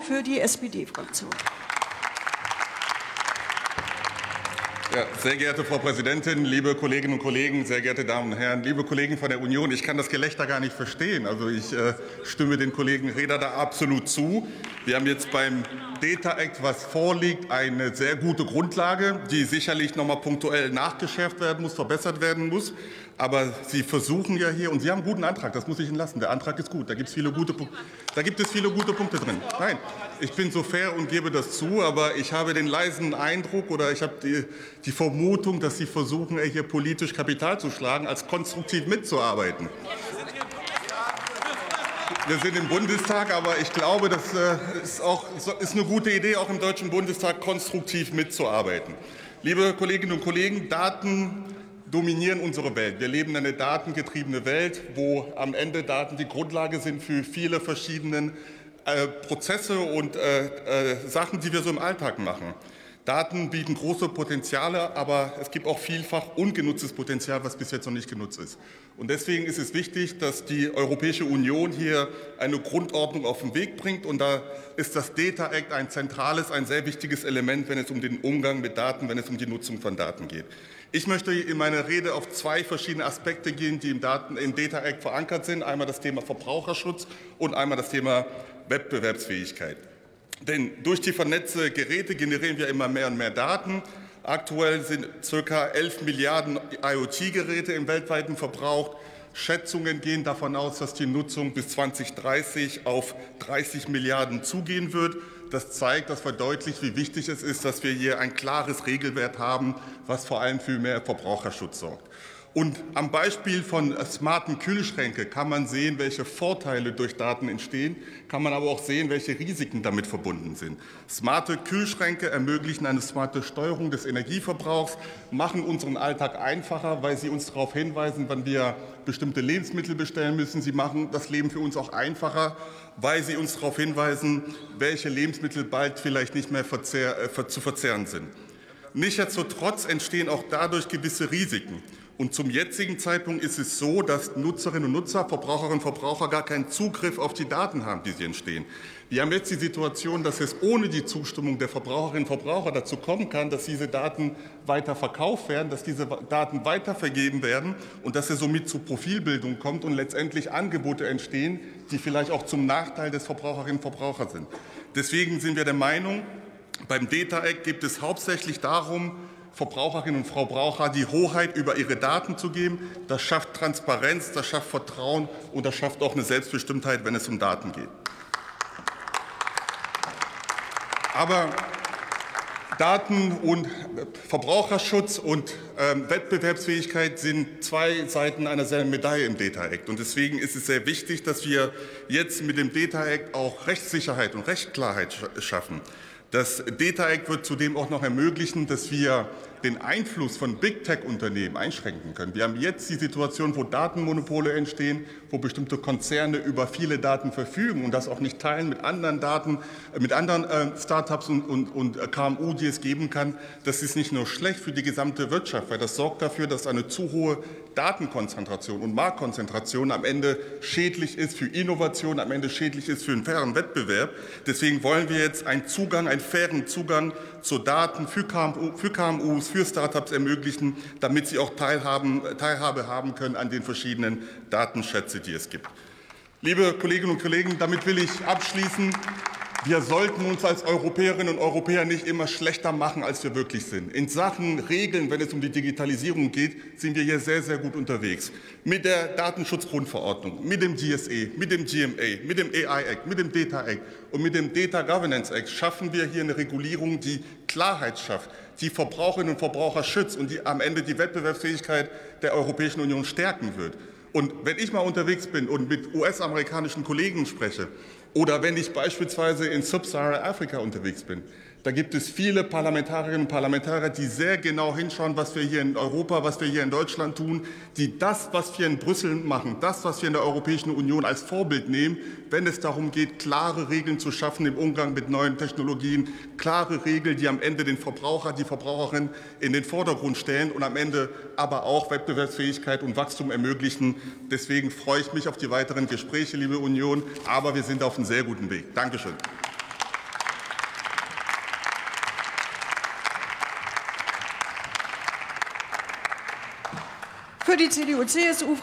Für die SPD-Fraktion. Ja, sehr geehrte Frau Präsidentin, liebe Kolleginnen und Kollegen, sehr geehrte Damen und Herren, liebe Kollegen von der Union, ich kann das Gelächter gar nicht verstehen. Also ich äh, stimme den Kollegen Reda da absolut zu. Wir haben jetzt beim Data Act, was vorliegt, eine sehr gute Grundlage, die sicherlich noch mal punktuell nachgeschärft werden muss, verbessert werden muss. Aber Sie versuchen ja hier, und Sie haben einen guten Antrag, das muss ich Ihnen lassen. Der Antrag ist gut, da gibt es viele gute, da gibt es viele gute Punkte drin. Nein, ich bin so fair und gebe das zu, aber ich habe den leisen Eindruck oder ich habe die, die Vermutung, dass Sie versuchen, hier politisch Kapital zu schlagen, als konstruktiv mitzuarbeiten. Wir sind im Bundestag, aber ich glaube, das äh, ist, auch, ist eine gute Idee, auch im Deutschen Bundestag konstruktiv mitzuarbeiten. Liebe Kolleginnen und Kollegen, Daten dominieren unsere Welt. Wir leben in einer datengetriebene Welt, wo am Ende Daten die Grundlage sind für viele verschiedene äh, Prozesse und äh, äh, Sachen, die wir so im Alltag machen. Daten bieten große Potenziale, aber es gibt auch vielfach ungenutztes Potenzial, was bis jetzt noch nicht genutzt ist. Und deswegen ist es wichtig, dass die Europäische Union hier eine Grundordnung auf den Weg bringt. Und da ist das Data Act ein zentrales, ein sehr wichtiges Element, wenn es um den Umgang mit Daten, wenn es um die Nutzung von Daten geht. Ich möchte in meiner Rede auf zwei verschiedene Aspekte gehen, die im, Daten, im Data Act verankert sind. Einmal das Thema Verbraucherschutz und einmal das Thema Wettbewerbsfähigkeit. Denn durch die vernetzte Geräte generieren wir immer mehr und mehr Daten. Aktuell sind ca. 11 Milliarden IoT-Geräte im weltweiten Verbrauch. Schätzungen gehen davon aus, dass die Nutzung bis 2030 auf 30 Milliarden zugehen wird. Das zeigt, das verdeutlicht, wie wichtig es ist, dass wir hier ein klares Regelwert haben, was vor allem für mehr Verbraucherschutz sorgt. Und am Beispiel von smarten Kühlschränke kann man sehen, welche Vorteile durch Daten entstehen, kann man aber auch sehen, welche Risiken damit verbunden sind. Smarte Kühlschränke ermöglichen eine smarte Steuerung des Energieverbrauchs, machen unseren Alltag einfacher, weil sie uns darauf hinweisen, wann wir bestimmte Lebensmittel bestellen müssen. Sie machen das Leben für uns auch einfacher, weil sie uns darauf hinweisen, welche Lebensmittel bald vielleicht nicht mehr verzehr, äh, zu verzehren sind. Nichtsdestotrotz entstehen auch dadurch gewisse Risiken. Und zum jetzigen Zeitpunkt ist es so, dass Nutzerinnen und Nutzer, Verbraucherinnen und Verbraucher gar keinen Zugriff auf die Daten haben, die sie entstehen. Wir haben jetzt die Situation, dass es ohne die Zustimmung der Verbraucherinnen und Verbraucher dazu kommen kann, dass diese Daten weiter verkauft werden, dass diese Daten weitervergeben werden und dass es somit zu Profilbildung kommt und letztendlich Angebote entstehen, die vielleicht auch zum Nachteil des Verbraucherinnen und Verbrauchers sind. Deswegen sind wir der Meinung, beim Data Act geht es hauptsächlich darum, Verbraucherinnen und Verbraucher die Hoheit über ihre Daten zu geben. Das schafft Transparenz, das schafft Vertrauen und das schafft auch eine Selbstbestimmtheit, wenn es um Daten geht. Aber Daten und Verbraucherschutz und ähm, Wettbewerbsfähigkeit sind zwei Seiten einer selben Medaille im Data Act. Und deswegen ist es sehr wichtig, dass wir jetzt mit dem Data Act auch Rechtssicherheit und Rechtsklarheit schaffen. Das Data Act wird zudem auch noch ermöglichen, dass wir den Einfluss von Big Tech-Unternehmen einschränken können. Wir haben jetzt die Situation, wo Datenmonopole entstehen, wo bestimmte Konzerne über viele Daten verfügen und das auch nicht teilen mit anderen Daten, äh, mit anderen äh, Startups und, und, und äh, KMU, die es geben kann. Das ist nicht nur schlecht für die gesamte Wirtschaft, weil das sorgt dafür, dass eine zu hohe Datenkonzentration und Marktkonzentration am Ende schädlich ist für Innovation, am Ende schädlich ist für einen fairen Wettbewerb. Deswegen wollen wir jetzt einen Zugang, einen fairen Zugang zu Daten für, KMU, für KMUs, für Startups ermöglichen, damit sie auch Teilhaben, Teilhabe haben können an den verschiedenen Datenschätzen, die es gibt. Liebe Kolleginnen und Kollegen, damit will ich abschließen. Wir sollten uns als Europäerinnen und Europäer nicht immer schlechter machen, als wir wirklich sind. In Sachen Regeln, wenn es um die Digitalisierung geht, sind wir hier sehr, sehr gut unterwegs. Mit der Datenschutzgrundverordnung, mit dem GSE, mit dem GMA, mit dem AI Act, mit dem Data Act und mit dem Data Governance Act schaffen wir hier eine Regulierung, die Klarheit schafft, die Verbraucherinnen und Verbraucher schützt und die am Ende die Wettbewerbsfähigkeit der Europäischen Union stärken wird. Und wenn ich mal unterwegs bin und mit US-amerikanischen Kollegen spreche oder wenn ich beispielsweise in Sub-Sahara-Afrika unterwegs bin, da gibt es viele Parlamentarierinnen und Parlamentarier, die sehr genau hinschauen, was wir hier in Europa, was wir hier in Deutschland tun, die das, was wir in Brüssel machen, das, was wir in der Europäischen Union als Vorbild nehmen, wenn es darum geht, klare Regeln zu schaffen im Umgang mit neuen Technologien, klare Regeln, die am Ende den Verbraucher, die Verbraucherin in den Vordergrund stellen und am Ende aber auch Wettbewerbsfähigkeit und Wachstum ermöglichen. Deswegen freue ich mich auf die weiteren Gespräche, liebe Union, aber wir sind auf einen sehr guten Weg. Dankeschön. Für die CDU-CSU-Fraktion